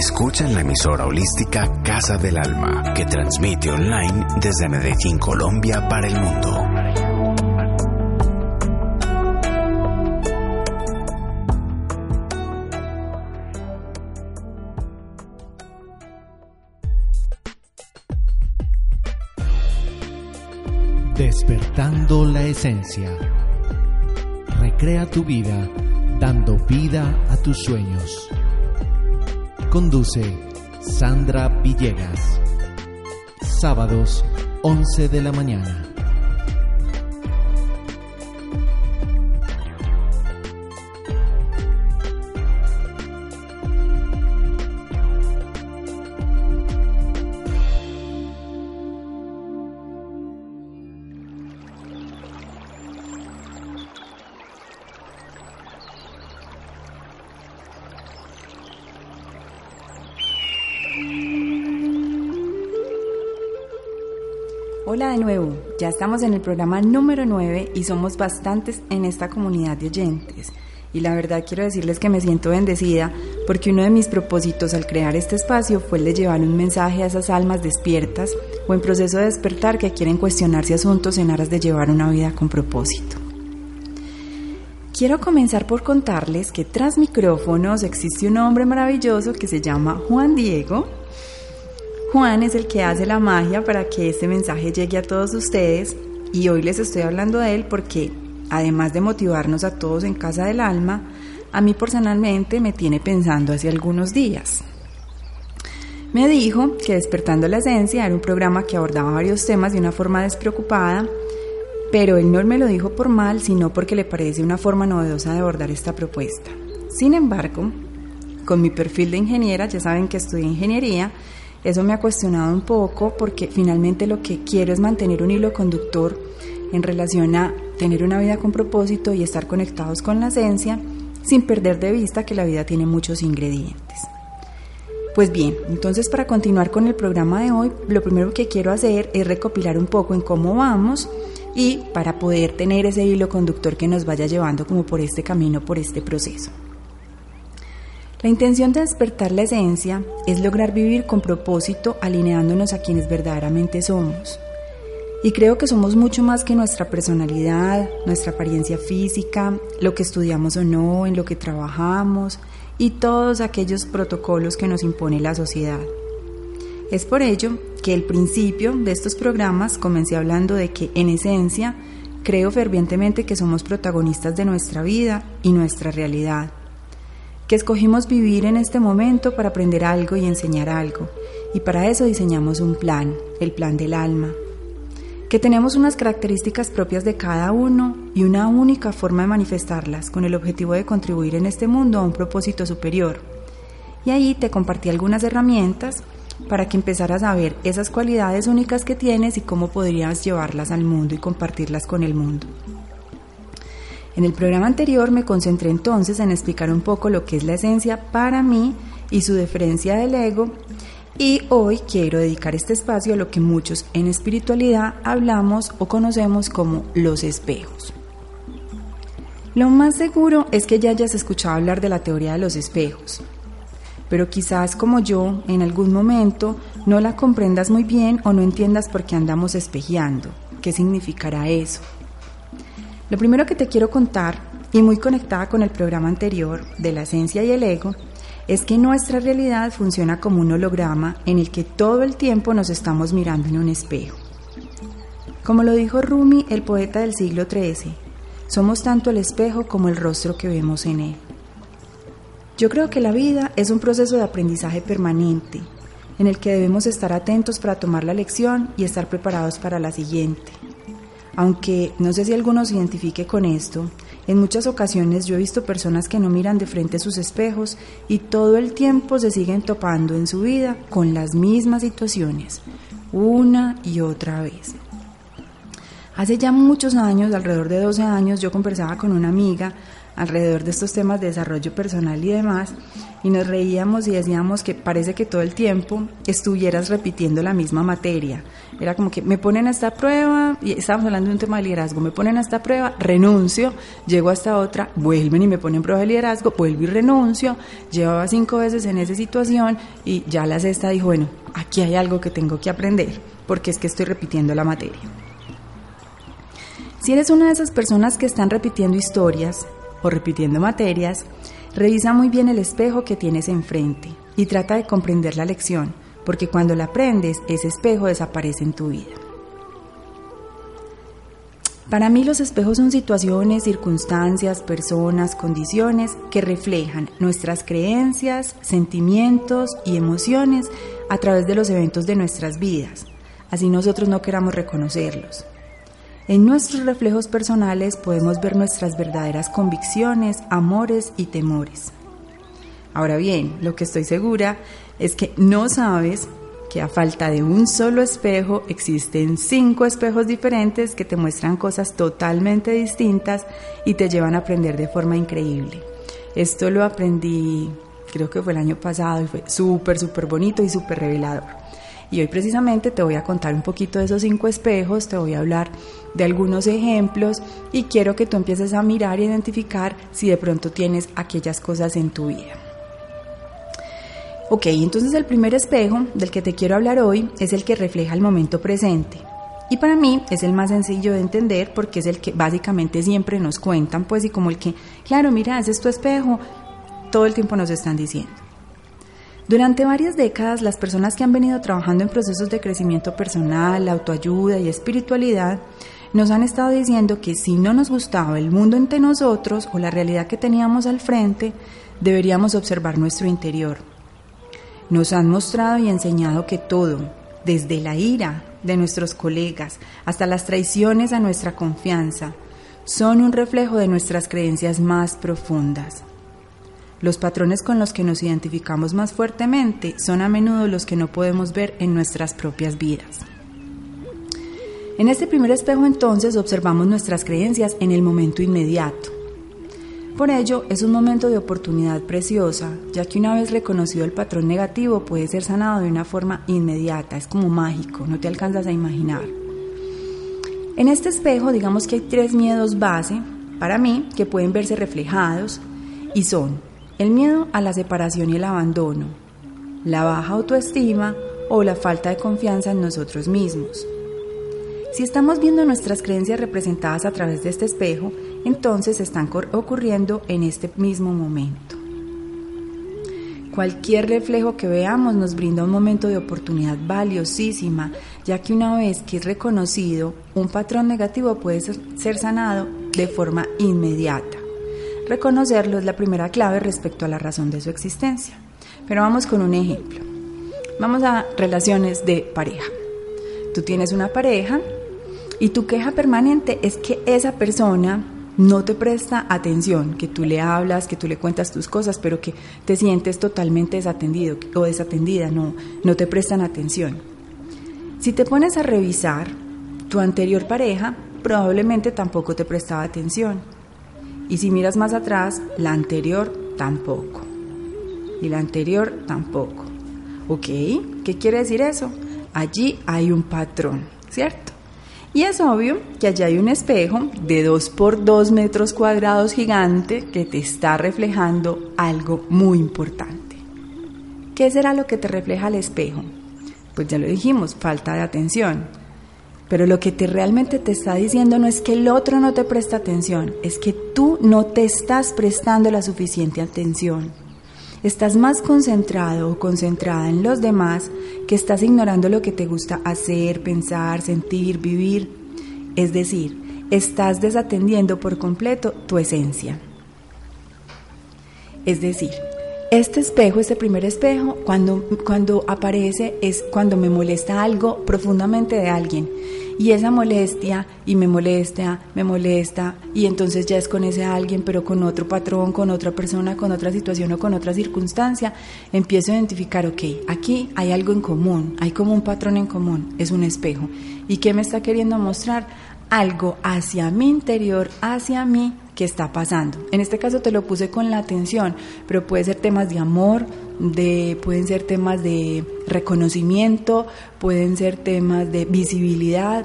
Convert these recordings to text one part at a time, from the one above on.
Escucha en la emisora holística Casa del Alma, que transmite online desde Medellín, Colombia, para el mundo. Despertando la esencia. Recrea tu vida dando vida a tus sueños. Conduce Sandra Villegas. Sábados 11 de la mañana. Hola de nuevo, ya estamos en el programa número 9 y somos bastantes en esta comunidad de oyentes. Y la verdad quiero decirles que me siento bendecida porque uno de mis propósitos al crear este espacio fue el de llevar un mensaje a esas almas despiertas o en proceso de despertar que quieren cuestionarse asuntos en aras de llevar una vida con propósito. Quiero comenzar por contarles que tras micrófonos existe un hombre maravilloso que se llama Juan Diego, Juan es el que hace la magia para que este mensaje llegue a todos ustedes y hoy les estoy hablando de él porque, además de motivarnos a todos en Casa del Alma, a mí personalmente me tiene pensando hace algunos días. Me dijo que Despertando la Esencia era un programa que abordaba varios temas de una forma despreocupada, pero él no me lo dijo por mal, sino porque le parece una forma novedosa de abordar esta propuesta. Sin embargo, con mi perfil de ingeniera, ya saben que estudié ingeniería, eso me ha cuestionado un poco porque finalmente lo que quiero es mantener un hilo conductor en relación a tener una vida con propósito y estar conectados con la esencia sin perder de vista que la vida tiene muchos ingredientes. Pues bien, entonces para continuar con el programa de hoy, lo primero que quiero hacer es recopilar un poco en cómo vamos y para poder tener ese hilo conductor que nos vaya llevando como por este camino, por este proceso. La intención de despertar la esencia es lograr vivir con propósito alineándonos a quienes verdaderamente somos. Y creo que somos mucho más que nuestra personalidad, nuestra apariencia física, lo que estudiamos o no, en lo que trabajamos y todos aquellos protocolos que nos impone la sociedad. Es por ello que el principio de estos programas comencé hablando de que en esencia creo fervientemente que somos protagonistas de nuestra vida y nuestra realidad que escogimos vivir en este momento para aprender algo y enseñar algo, y para eso diseñamos un plan, el plan del alma, que tenemos unas características propias de cada uno y una única forma de manifestarlas con el objetivo de contribuir en este mundo a un propósito superior. Y ahí te compartí algunas herramientas para que empezaras a ver esas cualidades únicas que tienes y cómo podrías llevarlas al mundo y compartirlas con el mundo. En el programa anterior me concentré entonces en explicar un poco lo que es la esencia para mí y su diferencia del ego y hoy quiero dedicar este espacio a lo que muchos en espiritualidad hablamos o conocemos como los espejos. Lo más seguro es que ya hayas escuchado hablar de la teoría de los espejos, pero quizás como yo en algún momento no la comprendas muy bien o no entiendas por qué andamos espejeando. ¿Qué significará eso? Lo primero que te quiero contar, y muy conectada con el programa anterior de la esencia y el ego, es que nuestra realidad funciona como un holograma en el que todo el tiempo nos estamos mirando en un espejo. Como lo dijo Rumi, el poeta del siglo XIII, somos tanto el espejo como el rostro que vemos en él. Yo creo que la vida es un proceso de aprendizaje permanente, en el que debemos estar atentos para tomar la lección y estar preparados para la siguiente. Aunque no sé si alguno se identifique con esto, en muchas ocasiones yo he visto personas que no miran de frente sus espejos y todo el tiempo se siguen topando en su vida con las mismas situaciones, una y otra vez. Hace ya muchos años, alrededor de 12 años, yo conversaba con una amiga alrededor de estos temas de desarrollo personal y demás, y nos reíamos y decíamos que parece que todo el tiempo estuvieras repitiendo la misma materia. Era como que me ponen a esta prueba, y estábamos hablando de un tema de liderazgo, me ponen a esta prueba, renuncio, llego a esta otra, vuelven y me ponen prueba de liderazgo, vuelvo y renuncio, llevaba cinco veces en esa situación y ya la sexta dijo, bueno, aquí hay algo que tengo que aprender, porque es que estoy repitiendo la materia. Si eres una de esas personas que están repitiendo historias, o repitiendo materias, revisa muy bien el espejo que tienes enfrente y trata de comprender la lección, porque cuando la aprendes, ese espejo desaparece en tu vida. Para mí los espejos son situaciones, circunstancias, personas, condiciones que reflejan nuestras creencias, sentimientos y emociones a través de los eventos de nuestras vidas, así nosotros no queramos reconocerlos. En nuestros reflejos personales podemos ver nuestras verdaderas convicciones, amores y temores. Ahora bien, lo que estoy segura es que no sabes que a falta de un solo espejo existen cinco espejos diferentes que te muestran cosas totalmente distintas y te llevan a aprender de forma increíble. Esto lo aprendí, creo que fue el año pasado y fue súper, súper bonito y súper revelador. Y hoy precisamente te voy a contar un poquito de esos cinco espejos, te voy a hablar de algunos ejemplos y quiero que tú empieces a mirar e identificar si de pronto tienes aquellas cosas en tu vida. Ok, entonces el primer espejo del que te quiero hablar hoy es el que refleja el momento presente. Y para mí es el más sencillo de entender porque es el que básicamente siempre nos cuentan, pues y como el que, claro, mira, ese es tu espejo, todo el tiempo nos están diciendo. Durante varias décadas, las personas que han venido trabajando en procesos de crecimiento personal, autoayuda y espiritualidad nos han estado diciendo que si no nos gustaba el mundo entre nosotros o la realidad que teníamos al frente, deberíamos observar nuestro interior. Nos han mostrado y enseñado que todo, desde la ira de nuestros colegas hasta las traiciones a nuestra confianza, son un reflejo de nuestras creencias más profundas. Los patrones con los que nos identificamos más fuertemente son a menudo los que no podemos ver en nuestras propias vidas. En este primer espejo entonces observamos nuestras creencias en el momento inmediato. Por ello es un momento de oportunidad preciosa, ya que una vez reconocido el patrón negativo puede ser sanado de una forma inmediata, es como mágico, no te alcanzas a imaginar. En este espejo digamos que hay tres miedos base, para mí, que pueden verse reflejados y son el miedo a la separación y el abandono, la baja autoestima o la falta de confianza en nosotros mismos. Si estamos viendo nuestras creencias representadas a través de este espejo, entonces están ocurriendo en este mismo momento. Cualquier reflejo que veamos nos brinda un momento de oportunidad valiosísima, ya que una vez que es reconocido, un patrón negativo puede ser sanado de forma inmediata. Reconocerlo es la primera clave respecto a la razón de su existencia. Pero vamos con un ejemplo. Vamos a relaciones de pareja. Tú tienes una pareja y tu queja permanente es que esa persona no te presta atención, que tú le hablas, que tú le cuentas tus cosas, pero que te sientes totalmente desatendido o desatendida, no, no te prestan atención. Si te pones a revisar, tu anterior pareja probablemente tampoco te prestaba atención y si miras más atrás, la anterior tampoco. Y la anterior tampoco. ¿Ok? ¿Qué quiere decir eso? Allí hay un patrón, ¿cierto? Y es obvio que allí hay un espejo de 2 por 2 metros cuadrados gigante que te está reflejando algo muy importante. ¿Qué será lo que te refleja el espejo? Pues ya lo dijimos, falta de atención. Pero lo que te realmente te está diciendo no es que el otro no te presta atención, es que tú no te estás prestando la suficiente atención. Estás más concentrado o concentrada en los demás que estás ignorando lo que te gusta hacer, pensar, sentir, vivir. Es decir, estás desatendiendo por completo tu esencia. Es decir, este espejo, este primer espejo, cuando, cuando aparece es cuando me molesta algo profundamente de alguien. Y esa molestia, y me molesta, me molesta, y entonces ya es con ese alguien, pero con otro patrón, con otra persona, con otra situación o con otra circunstancia, empiezo a identificar, ok, aquí hay algo en común, hay como un patrón en común, es un espejo. ¿Y qué me está queriendo mostrar? algo hacia mi interior, hacia mí, que está pasando. En este caso te lo puse con la atención, pero puede ser temas de amor, de, pueden ser temas de reconocimiento, pueden ser temas de visibilidad,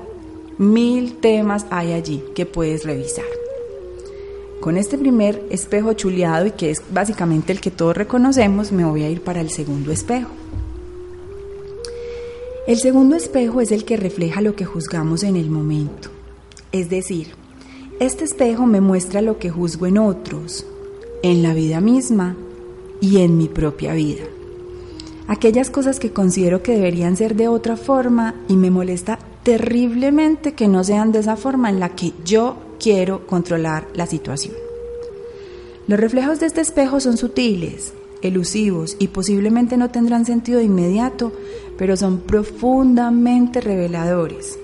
mil temas hay allí que puedes revisar. Con este primer espejo chuleado y que es básicamente el que todos reconocemos, me voy a ir para el segundo espejo. El segundo espejo es el que refleja lo que juzgamos en el momento. Es decir, este espejo me muestra lo que juzgo en otros, en la vida misma y en mi propia vida. Aquellas cosas que considero que deberían ser de otra forma y me molesta terriblemente que no sean de esa forma en la que yo quiero controlar la situación. Los reflejos de este espejo son sutiles, elusivos y posiblemente no tendrán sentido inmediato, pero son profundamente reveladores.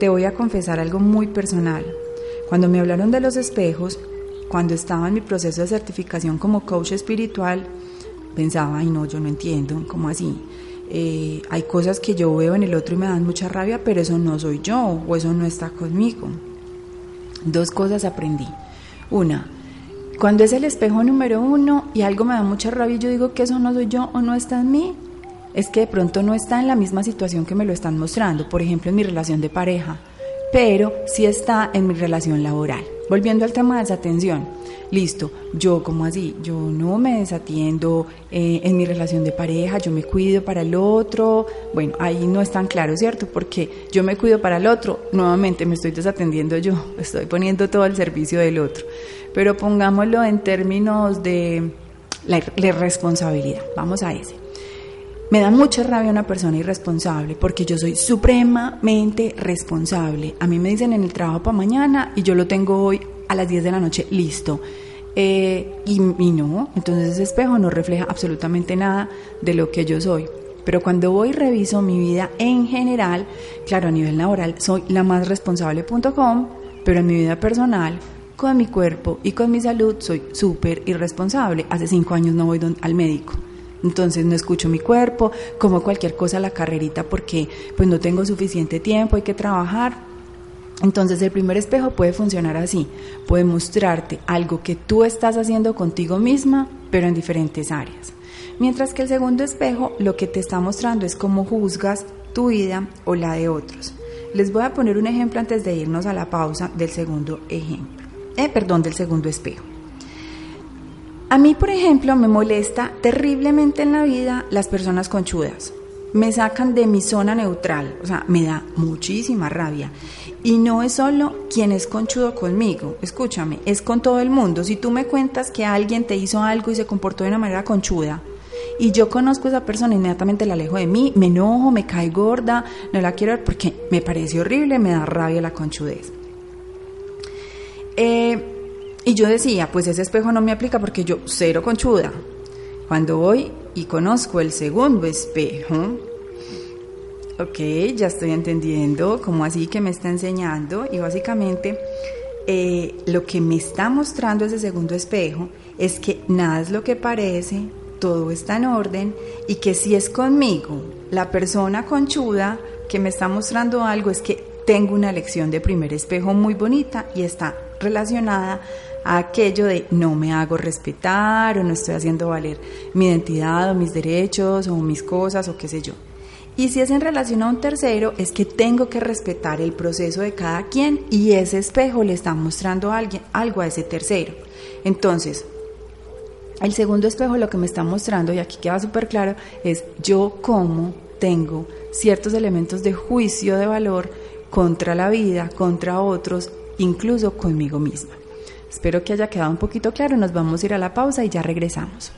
Te voy a confesar algo muy personal. Cuando me hablaron de los espejos, cuando estaba en mi proceso de certificación como coach espiritual, pensaba, ay no, yo no entiendo, ¿cómo así? Eh, hay cosas que yo veo en el otro y me dan mucha rabia, pero eso no soy yo o eso no está conmigo. Dos cosas aprendí. Una, cuando es el espejo número uno y algo me da mucha rabia y yo digo que eso no soy yo o no está en mí, es que de pronto no está en la misma situación que me lo están mostrando, por ejemplo en mi relación de pareja, pero sí está en mi relación laboral. Volviendo al tema de desatención, listo, yo como así, yo no me desatiendo eh, en mi relación de pareja, yo me cuido para el otro, bueno, ahí no es tan claro, ¿cierto? Porque yo me cuido para el otro, nuevamente me estoy desatendiendo yo, estoy poniendo todo al servicio del otro, pero pongámoslo en términos de la, la responsabilidad, vamos a ese. Me da mucha rabia una persona irresponsable porque yo soy supremamente responsable. A mí me dicen en el trabajo para mañana y yo lo tengo hoy a las 10 de la noche listo. Eh, y, no, entonces ese espejo no refleja absolutamente nada de lo que yo soy. Pero cuando voy y reviso mi vida en general, claro, a nivel laboral soy la más responsable.com, pero en mi vida personal, con mi cuerpo y con mi salud, soy súper irresponsable. Hace cinco años no voy al médico. Entonces no escucho mi cuerpo, como cualquier cosa la carrerita porque pues no tengo suficiente tiempo, hay que trabajar. Entonces el primer espejo puede funcionar así, puede mostrarte algo que tú estás haciendo contigo misma, pero en diferentes áreas. Mientras que el segundo espejo lo que te está mostrando es cómo juzgas tu vida o la de otros. Les voy a poner un ejemplo antes de irnos a la pausa del segundo ejemplo. Eh, perdón, del segundo espejo. A mí, por ejemplo, me molesta terriblemente en la vida las personas conchudas. Me sacan de mi zona neutral, o sea, me da muchísima rabia. Y no es solo quien es conchudo conmigo, escúchame, es con todo el mundo. Si tú me cuentas que alguien te hizo algo y se comportó de una manera conchuda, y yo conozco a esa persona, inmediatamente la alejo de mí, me enojo, me cae gorda, no la quiero ver porque me parece horrible, me da rabia la conchudez. Eh, y yo decía, pues ese espejo no me aplica porque yo cero conchuda. Cuando voy y conozco el segundo espejo, ok, ya estoy entendiendo cómo así que me está enseñando y básicamente eh, lo que me está mostrando ese segundo espejo es que nada es lo que parece, todo está en orden y que si es conmigo la persona conchuda que me está mostrando algo es que tengo una lección de primer espejo muy bonita y está relacionada aquello de no me hago respetar o no estoy haciendo valer mi identidad o mis derechos o mis cosas o qué sé yo. Y si es en relación a un tercero, es que tengo que respetar el proceso de cada quien y ese espejo le está mostrando a alguien, algo a ese tercero. Entonces, el segundo espejo lo que me está mostrando, y aquí queda súper claro, es yo cómo tengo ciertos elementos de juicio de valor contra la vida, contra otros, incluso conmigo misma. Espero que haya quedado un poquito claro, nos vamos a ir a la pausa y ya regresamos.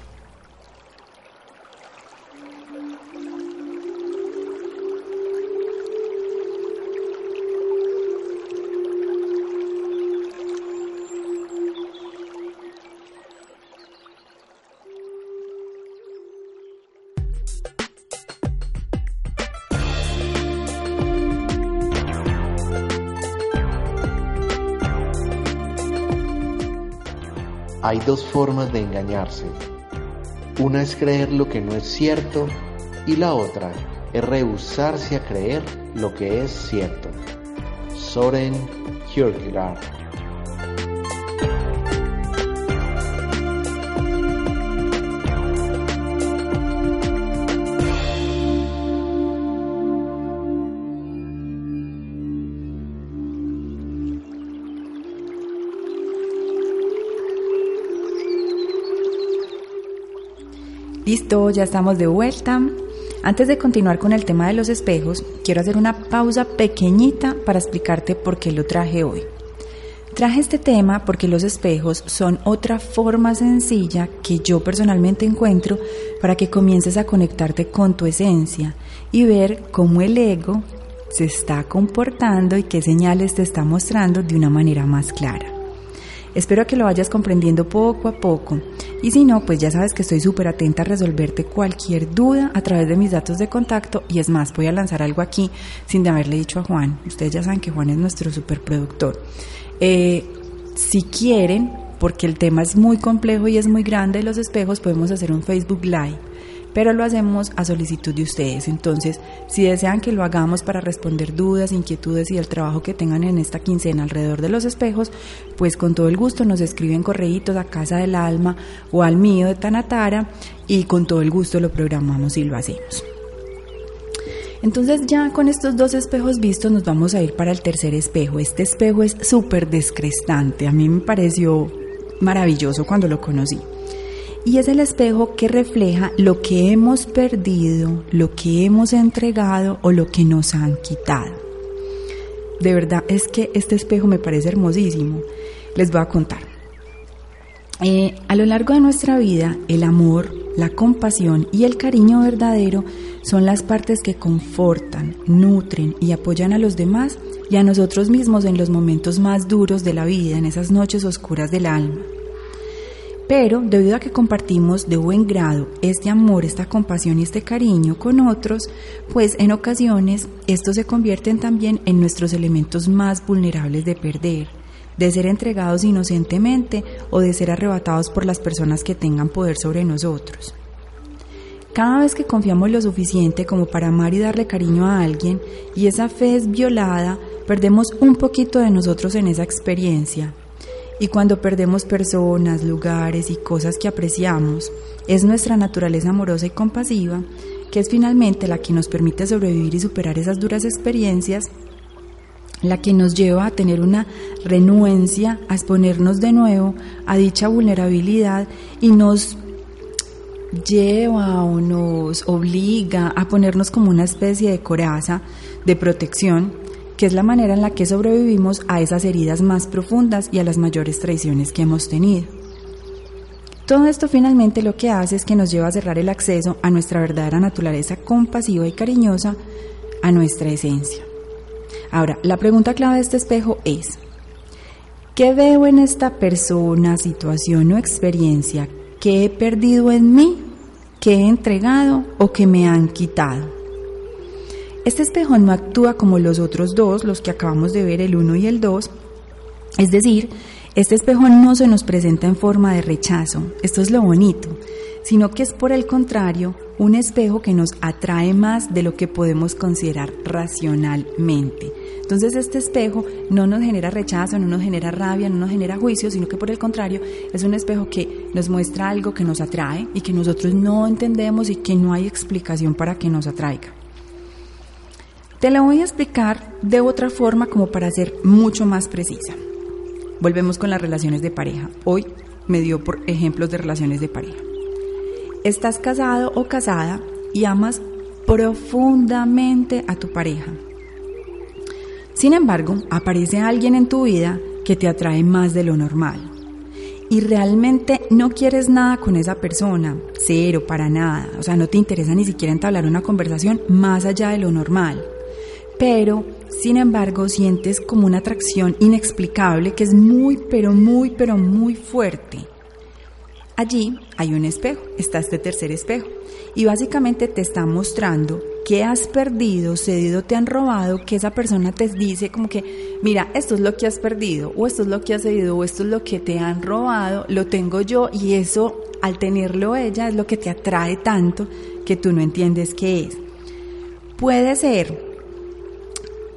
Dos formas de engañarse. Una es creer lo que no es cierto y la otra es rehusarse a creer lo que es cierto. Soren Kierkegaard. Listo, ya estamos de vuelta. Antes de continuar con el tema de los espejos, quiero hacer una pausa pequeñita para explicarte por qué lo traje hoy. Traje este tema porque los espejos son otra forma sencilla que yo personalmente encuentro para que comiences a conectarte con tu esencia y ver cómo el ego se está comportando y qué señales te está mostrando de una manera más clara. Espero que lo vayas comprendiendo poco a poco y si no, pues ya sabes que estoy súper atenta a resolverte cualquier duda a través de mis datos de contacto y es más, voy a lanzar algo aquí sin haberle dicho a Juan. Ustedes ya saben que Juan es nuestro superproductor. Eh, si quieren, porque el tema es muy complejo y es muy grande, los espejos podemos hacer un Facebook Live pero lo hacemos a solicitud de ustedes. Entonces, si desean que lo hagamos para responder dudas, inquietudes y el trabajo que tengan en esta quincena alrededor de los espejos, pues con todo el gusto nos escriben correitos a Casa del Alma o al mío de Tanatara y con todo el gusto lo programamos y lo hacemos. Entonces ya con estos dos espejos vistos nos vamos a ir para el tercer espejo. Este espejo es súper descrestante, a mí me pareció maravilloso cuando lo conocí y es el espejo que refleja lo que hemos perdido, lo que hemos entregado o lo que nos han quitado. De verdad es que este espejo me parece hermosísimo. Les voy a contar. Eh, a lo largo de nuestra vida, el amor, la compasión y el cariño verdadero son las partes que confortan, nutren y apoyan a los demás y a nosotros mismos en los momentos más duros de la vida, en esas noches oscuras del alma. Pero debido a que compartimos de buen grado este amor, esta compasión y este cariño con otros, pues en ocasiones estos se convierten también en nuestros elementos más vulnerables de perder, de ser entregados inocentemente o de ser arrebatados por las personas que tengan poder sobre nosotros. Cada vez que confiamos lo suficiente como para amar y darle cariño a alguien y esa fe es violada, perdemos un poquito de nosotros en esa experiencia y cuando perdemos personas, lugares y cosas que apreciamos, es nuestra naturaleza amorosa y compasiva que es finalmente la que nos permite sobrevivir y superar esas duras experiencias, la que nos lleva a tener una renuencia, a exponernos de nuevo a dicha vulnerabilidad y nos lleva o nos obliga a ponernos como una especie de coraza de protección que es la manera en la que sobrevivimos a esas heridas más profundas y a las mayores traiciones que hemos tenido. Todo esto finalmente lo que hace es que nos lleva a cerrar el acceso a nuestra verdadera naturaleza compasiva y cariñosa, a nuestra esencia. Ahora, la pregunta clave de este espejo es, ¿qué veo en esta persona, situación o experiencia que he perdido en mí, que he entregado o que me han quitado? Este espejo no actúa como los otros dos, los que acabamos de ver, el 1 y el 2, es decir, este espejo no se nos presenta en forma de rechazo, esto es lo bonito, sino que es por el contrario un espejo que nos atrae más de lo que podemos considerar racionalmente. Entonces este espejo no nos genera rechazo, no nos genera rabia, no nos genera juicio, sino que por el contrario es un espejo que nos muestra algo que nos atrae y que nosotros no entendemos y que no hay explicación para que nos atraiga. Te la voy a explicar de otra forma como para ser mucho más precisa. Volvemos con las relaciones de pareja. Hoy me dio por ejemplos de relaciones de pareja. Estás casado o casada y amas profundamente a tu pareja. Sin embargo, aparece alguien en tu vida que te atrae más de lo normal. Y realmente no quieres nada con esa persona, cero, para nada. O sea, no te interesa ni siquiera entablar una conversación más allá de lo normal pero sin embargo sientes como una atracción inexplicable que es muy, pero muy, pero muy fuerte. Allí hay un espejo, está este tercer espejo, y básicamente te está mostrando que has perdido, cedido, te han robado, que esa persona te dice como que, mira, esto es lo que has perdido, o esto es lo que has cedido, o esto es lo que te han robado, lo tengo yo, y eso al tenerlo ella es lo que te atrae tanto que tú no entiendes qué es. Puede ser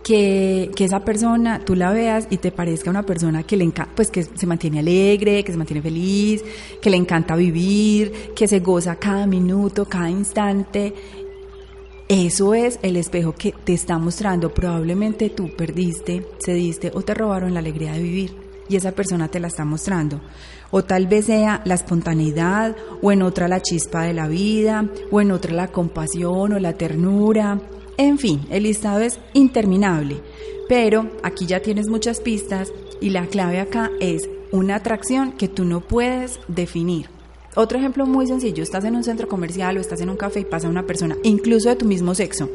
que, esa persona tú la veas y te parezca una persona que le encanta, pues que se mantiene alegre, que se mantiene feliz, que le encanta vivir, que se goza cada minuto, cada instante. Eso es el espejo que te está mostrando. Probablemente tú perdiste, cediste o te robaron la alegría de vivir y esa persona te la está mostrando. O tal vez sea la espontaneidad, o en otra la chispa de la vida, o en otra la compasión o la ternura, en fin, el listado es interminable, pero aquí ya tienes muchas pistas y la clave acá es una atracción que tú no puedes definir. Otro ejemplo muy sencillo, estás en un centro comercial o estás en un café y pasa una persona, incluso de tu mismo sexo,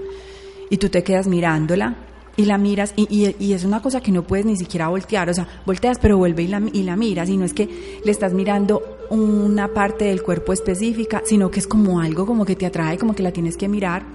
y tú te quedas mirándola y la miras y, es una cosa que no puedes ni siquiera voltear, o sea, volteas pero vuelve y la, y la miras, y no es que le estás mirando una parte del cuerpo específica, sino que es como algo como que te atrae, como que la tienes que mirar.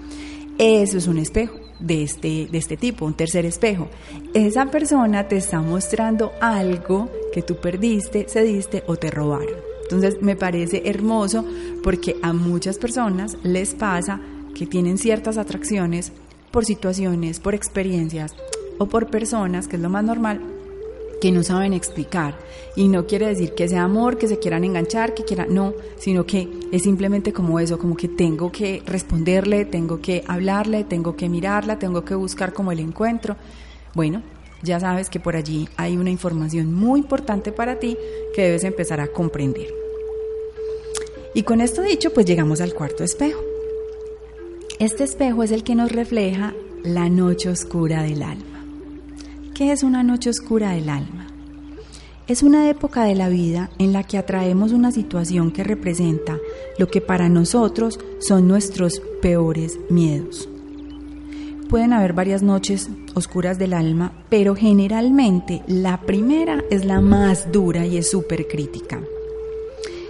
Eso es un espejo de este, de este tipo, un tercer espejo. Esa persona te está mostrando algo que tú perdiste, cediste o te robaron. Entonces me parece hermoso porque a muchas personas les pasa que tienen ciertas atracciones por situaciones, por experiencias o por personas, que es lo más normal, que no saben explicar. Y no quiere decir que sea amor, que se quieran enganchar, que quieran, no, sino que es simplemente como eso, como que tengo que responderle, tengo que hablarle, tengo que mirarla, tengo que buscar como el encuentro. Bueno, ya sabes que por allí hay una información muy importante para ti que debes empezar a comprender. Y con esto dicho, pues llegamos al cuarto espejo. Este espejo es el que nos refleja la noche oscura del alma. ¿Qué es una noche oscura del alma? Es una época de la vida en la que atraemos una situación que representa lo que para nosotros son nuestros peores miedos. Pueden haber varias noches oscuras del alma, pero generalmente la primera es la más dura y es súper crítica.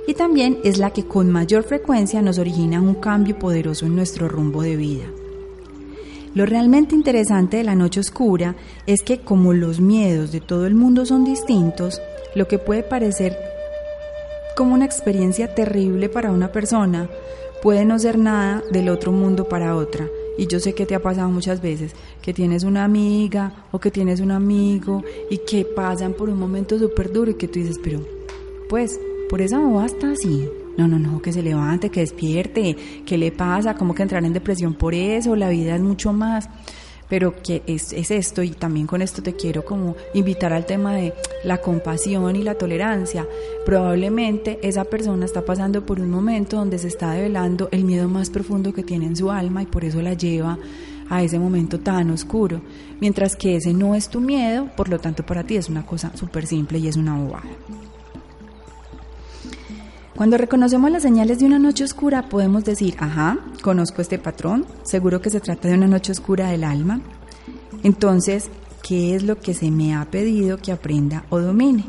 Y también es la que con mayor frecuencia nos origina un cambio poderoso en nuestro rumbo de vida. Lo realmente interesante de la noche oscura es que como los miedos de todo el mundo son distintos, lo que puede parecer como una experiencia terrible para una persona puede no ser nada del otro mundo para otra. Y yo sé que te ha pasado muchas veces, que tienes una amiga o que tienes un amigo y que pasan por un momento súper duro y que tú dices, pero pues por esa boba está así. No, no, no, que se levante, que despierte, ¿qué le pasa? ¿Cómo que entrar en depresión por eso? La vida es mucho más. Pero que es, es esto y también con esto te quiero como invitar al tema de la compasión y la tolerancia. Probablemente esa persona está pasando por un momento donde se está develando el miedo más profundo que tiene en su alma y por eso la lleva a ese momento tan oscuro, mientras que ese no es tu miedo, por lo tanto para ti es una cosa súper simple y es una bobada. Cuando reconocemos las señales de una noche oscura podemos decir, ajá, conozco este patrón, seguro que se trata de una noche oscura del alma. Entonces, ¿qué es lo que se me ha pedido que aprenda o domine?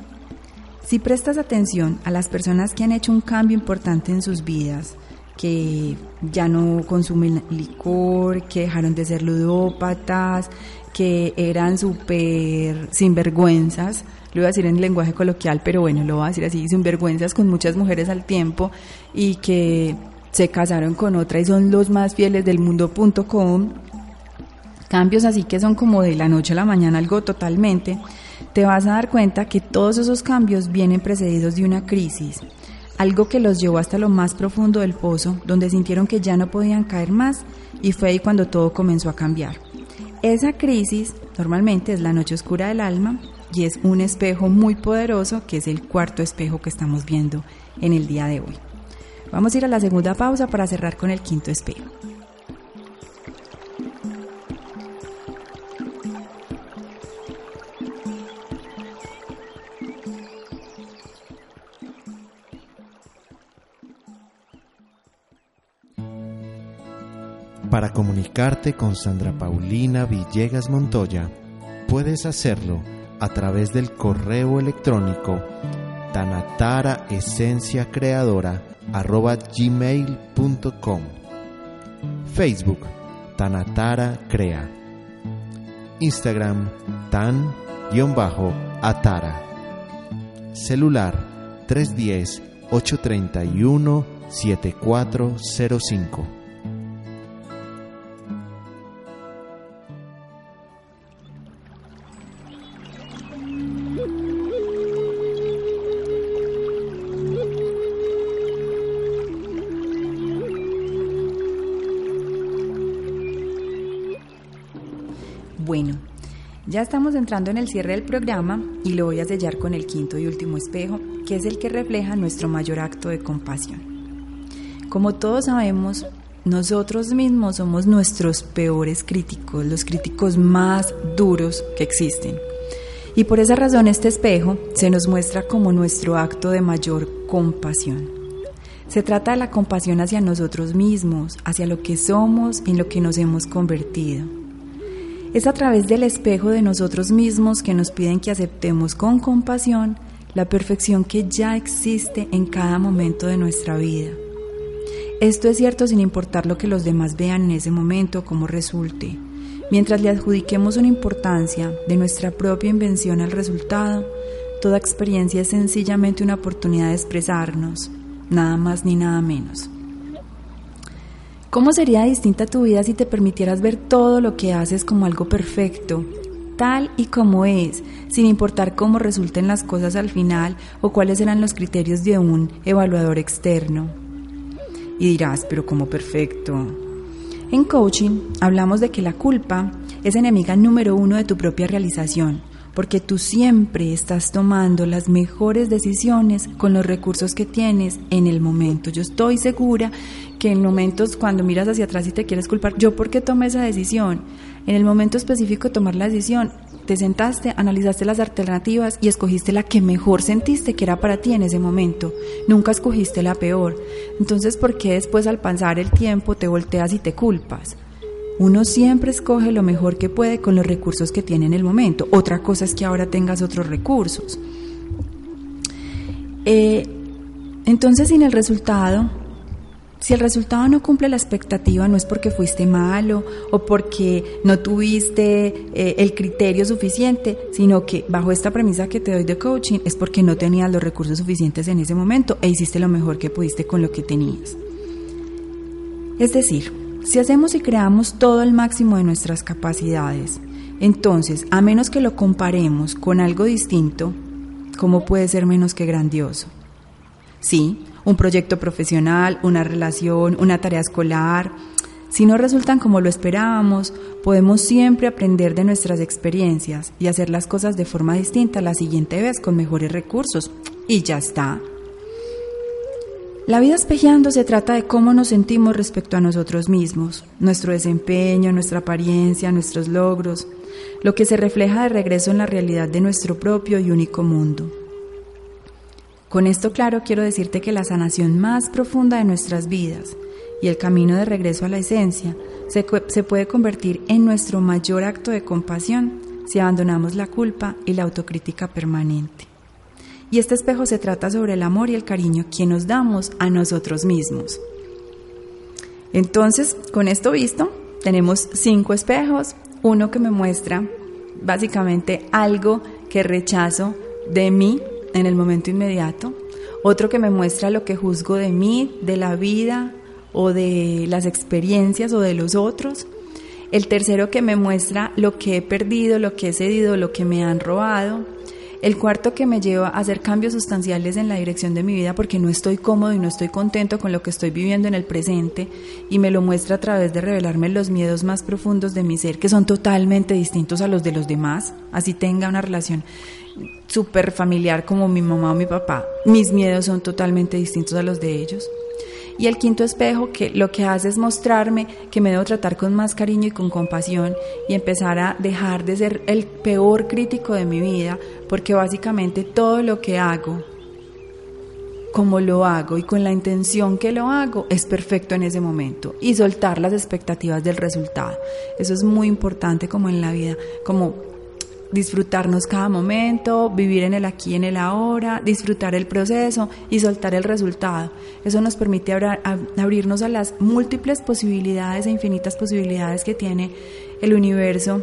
Si prestas atención a las personas que han hecho un cambio importante en sus vidas, que ya no consumen licor, que dejaron de ser ludópatas, que eran súper sinvergüenzas, lo iba a decir en lenguaje coloquial, pero bueno, lo voy a decir así, sinvergüenzas con muchas mujeres al tiempo y que se casaron con otra y son los más fieles del mundo.com. Cambios así que son como de la noche a la mañana algo totalmente. Te vas a dar cuenta que todos esos cambios vienen precedidos de una crisis, algo que los llevó hasta lo más profundo del pozo, donde sintieron que ya no podían caer más y fue ahí cuando todo comenzó a cambiar. Esa crisis normalmente es la noche oscura del alma y es un espejo muy poderoso que es el cuarto espejo que estamos viendo en el día de hoy. Vamos a ir a la segunda pausa para cerrar con el quinto espejo. Para comunicarte con Sandra Paulina Villegas Montoya, puedes hacerlo a través del correo electrónico tanataraesenciacreadora.gmail.com Facebook Tanatara Crea. Instagram tan-atara. Celular 310 831 7405 Bueno, ya estamos entrando en el cierre del programa y lo voy a sellar con el quinto y último espejo, que es el que refleja nuestro mayor acto de compasión. Como todos sabemos, nosotros mismos somos nuestros peores críticos, los críticos más duros que existen. Y por esa razón este espejo se nos muestra como nuestro acto de mayor compasión. Se trata de la compasión hacia nosotros mismos, hacia lo que somos y en lo que nos hemos convertido. Es a través del espejo de nosotros mismos que nos piden que aceptemos con compasión la perfección que ya existe en cada momento de nuestra vida. Esto es cierto sin importar lo que los demás vean en ese momento o cómo resulte. Mientras le adjudiquemos una importancia de nuestra propia invención al resultado, toda experiencia es sencillamente una oportunidad de expresarnos, nada más ni nada menos. ¿Cómo sería distinta tu vida si te permitieras ver todo lo que haces como algo perfecto, tal y como es, sin importar cómo resulten las cosas al final o cuáles eran los criterios de un evaluador externo? Y dirás, pero como perfecto, en coaching hablamos de que la culpa es enemiga número uno de tu propia realización, porque tú siempre estás tomando las mejores decisiones con los recursos que tienes en el momento. Yo estoy segura que en momentos cuando miras hacia atrás y te quieres culpar, ¿yo por qué tomé esa decisión? En el momento específico de tomar la decisión, te sentaste, analizaste las alternativas y escogiste la que mejor sentiste que era para ti en ese momento. Nunca escogiste la peor. Entonces, ¿por qué después al pasar el tiempo te volteas y te culpas? Uno siempre escoge lo mejor que puede con los recursos que tiene en el momento. Otra cosa es que ahora tengas otros recursos. Eh, entonces, sin el resultado, si el resultado no cumple la expectativa, no es porque fuiste malo o porque no tuviste eh, el criterio suficiente, sino que bajo esta premisa que te doy de coaching es porque no tenías los recursos suficientes en ese momento e hiciste lo mejor que pudiste con lo que tenías. Es decir, si hacemos y creamos todo el máximo de nuestras capacidades, entonces, a menos que lo comparemos con algo distinto, ¿cómo puede ser menos que grandioso? Sí, un proyecto profesional, una relación, una tarea escolar. Si no resultan como lo esperábamos, podemos siempre aprender de nuestras experiencias y hacer las cosas de forma distinta la siguiente vez con mejores recursos. Y ya está. La vida espejeando se trata de cómo nos sentimos respecto a nosotros mismos, nuestro desempeño, nuestra apariencia, nuestros logros, lo que se refleja de regreso en la realidad de nuestro propio y único mundo. Con esto claro quiero decirte que la sanación más profunda de nuestras vidas y el camino de regreso a la esencia se, se, puede convertir en nuestro mayor acto de compasión si abandonamos la culpa y la autocrítica permanente. Y este espejo se trata sobre el amor y el cariño que nos damos a nosotros mismos. Entonces, con esto visto, tenemos cinco espejos, uno que me muestra básicamente algo que rechazo de mí en el momento inmediato, otro que me muestra lo que juzgo de mí, de la vida o de las experiencias o de los otros, el tercero que me muestra lo que he perdido, lo que he cedido, lo que me han robado, el cuarto que me lleva a hacer cambios sustanciales en la dirección de mi vida porque no estoy cómodo y no estoy contento con lo que estoy viviendo en el presente y me lo muestra a través de revelarme los miedos más profundos de mi ser que son totalmente distintos a los de los demás, así tenga una relación súper familiar como mi mamá o mi papá, mis miedos son totalmente distintos a los de ellos. Y el quinto espejo que lo que hace es mostrarme que me debo tratar con más cariño y con compasión y empezar a dejar de ser el peor crítico de mi vida, porque básicamente todo lo que hago, como lo hago y con la intención que lo hago, es perfecto en ese momento y soltar las expectativas del resultado. Eso es muy importante como en la vida, como disfrutarnos cada momento, vivir en el aquí, en el ahora, disfrutar el proceso y soltar el resultado. Eso nos permite abrirnos a las múltiples posibilidades e infinitas posibilidades que tiene el universo,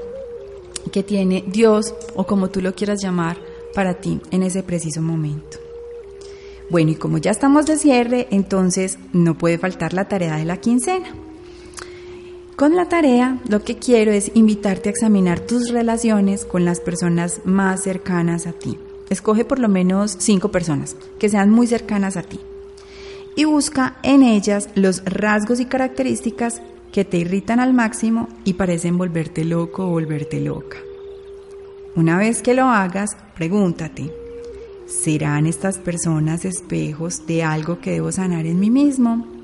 que tiene Dios o como tú lo quieras llamar para ti en ese preciso momento. Bueno, y como ya estamos de cierre, entonces no puede faltar la tarea de la quincena. Con la tarea lo que quiero es invitarte a examinar tus relaciones con las personas más cercanas a ti. Escoge por lo menos cinco personas que sean muy cercanas a ti y busca en ellas los rasgos y características que te irritan al máximo y parecen volverte loco o volverte loca. Una vez que lo hagas, pregúntate, ¿serán estas personas espejos de algo que debo sanar en mí mismo?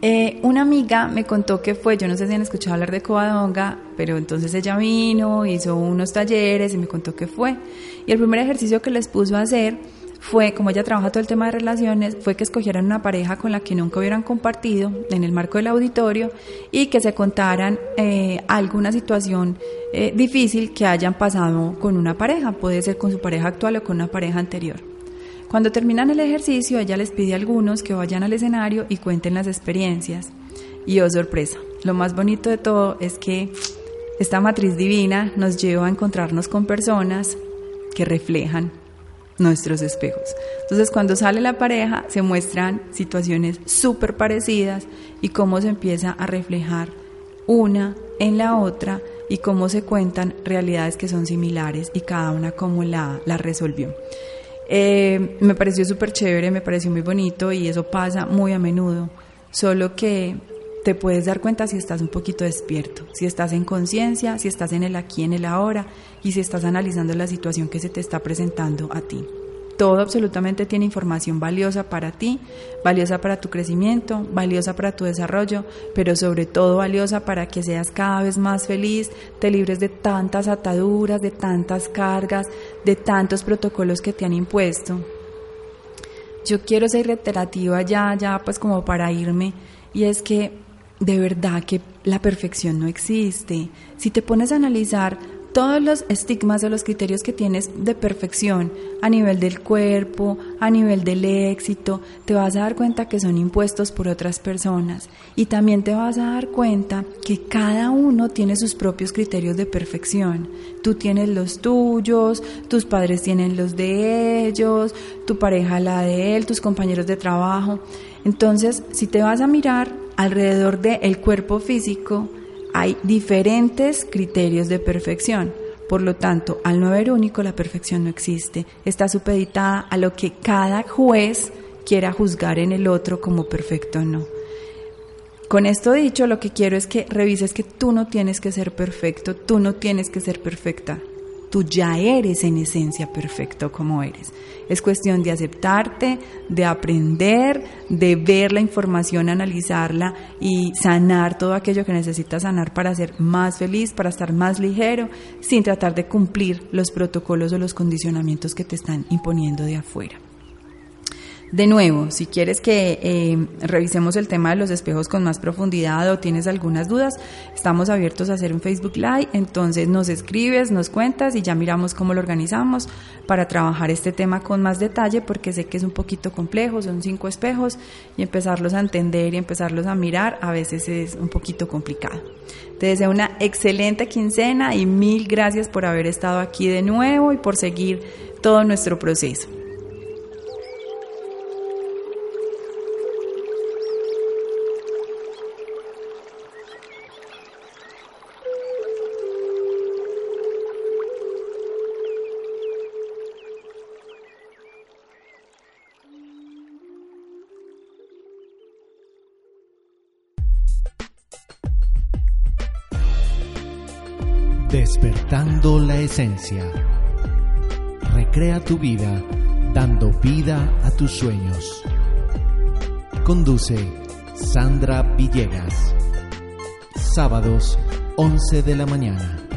Eh, una amiga me contó que fue, yo no sé si han escuchado hablar de Covadonga, pero entonces ella vino, hizo unos talleres y me contó que fue. Y el primer ejercicio que les puso a hacer fue, como ella trabaja todo el tema de relaciones, fue que escogieran una pareja con la que nunca hubieran compartido en el marco del auditorio y que se contaran eh, alguna situación eh, difícil que hayan pasado con una pareja, puede ser con su pareja actual o con una pareja anterior. Cuando terminan el ejercicio, ella les pide a algunos que vayan al escenario y cuenten las experiencias. Y oh sorpresa, lo más bonito de todo es que esta matriz divina nos lleva a encontrarnos con personas que reflejan nuestros espejos. Entonces cuando sale la pareja se muestran situaciones súper parecidas y cómo se empieza a reflejar una en la otra y cómo se cuentan realidades que son similares y cada una cómo la, la resolvió. Eh, me pareció súper chévere, me pareció muy bonito y eso pasa muy a menudo, solo que te puedes dar cuenta si estás un poquito despierto, si estás en conciencia, si estás en el aquí, en el ahora y si estás analizando la situación que se te está presentando a ti. Todo absolutamente tiene información valiosa para ti, valiosa para tu crecimiento, valiosa para tu desarrollo, pero sobre todo valiosa para que seas cada vez más feliz, te libres de tantas ataduras, de tantas cargas, de tantos protocolos que te han impuesto. Yo quiero ser reiterativa ya, ya pues como para irme, y es que de verdad que la perfección no existe. Si te pones a analizar todos los estigmas o los criterios que tienes de perfección a nivel del cuerpo, a nivel del éxito, te vas a dar cuenta que son impuestos por otras personas y también te vas a dar cuenta que cada uno tiene sus propios criterios de perfección. Tú tienes los tuyos, tus padres tienen los de ellos, tu pareja la de él, tus compañeros de trabajo. Entonces, si te vas a mirar alrededor del cuerpo físico, hay diferentes criterios de perfección. Por lo tanto, al no haber único, la perfección no existe. Está supeditada a lo que cada juez quiera juzgar en el otro como perfecto o no. Con esto dicho, lo que quiero es que revises que tú no tienes que ser perfecto, tú no tienes que ser perfecta. Tú ya eres en esencia perfecto como eres. Es cuestión de aceptarte, de aprender, de ver la información, analizarla y sanar todo aquello que necesitas sanar para ser más feliz, para estar más ligero, sin tratar de cumplir los protocolos o los condicionamientos que te están imponiendo de afuera. De nuevo, si quieres que eh, revisemos el tema de los espejos con más profundidad o tienes algunas dudas, estamos abiertos a hacer un Facebook Live, entonces nos escribes, nos cuentas y ya miramos cómo lo organizamos para trabajar este tema con más detalle porque sé que es un poquito complejo, son cinco espejos y empezarlos a entender y empezarlos a mirar a veces es un poquito complicado. Te deseo una excelente quincena y mil gracias por haber estado aquí de nuevo y por seguir todo nuestro proceso. La esencia. Recrea tu vida dando vida a tus sueños. Conduce Sandra Villegas. Sábados 11 de la mañana.